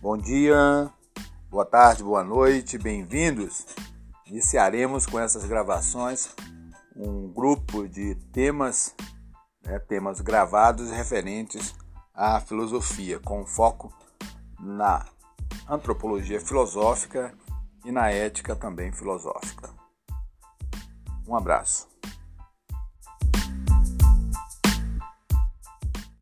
Bom dia, boa tarde, boa noite, bem-vindos. Iniciaremos com essas gravações um grupo de temas, né, temas gravados referentes à filosofia, com foco na antropologia filosófica e na ética também filosófica. Um abraço.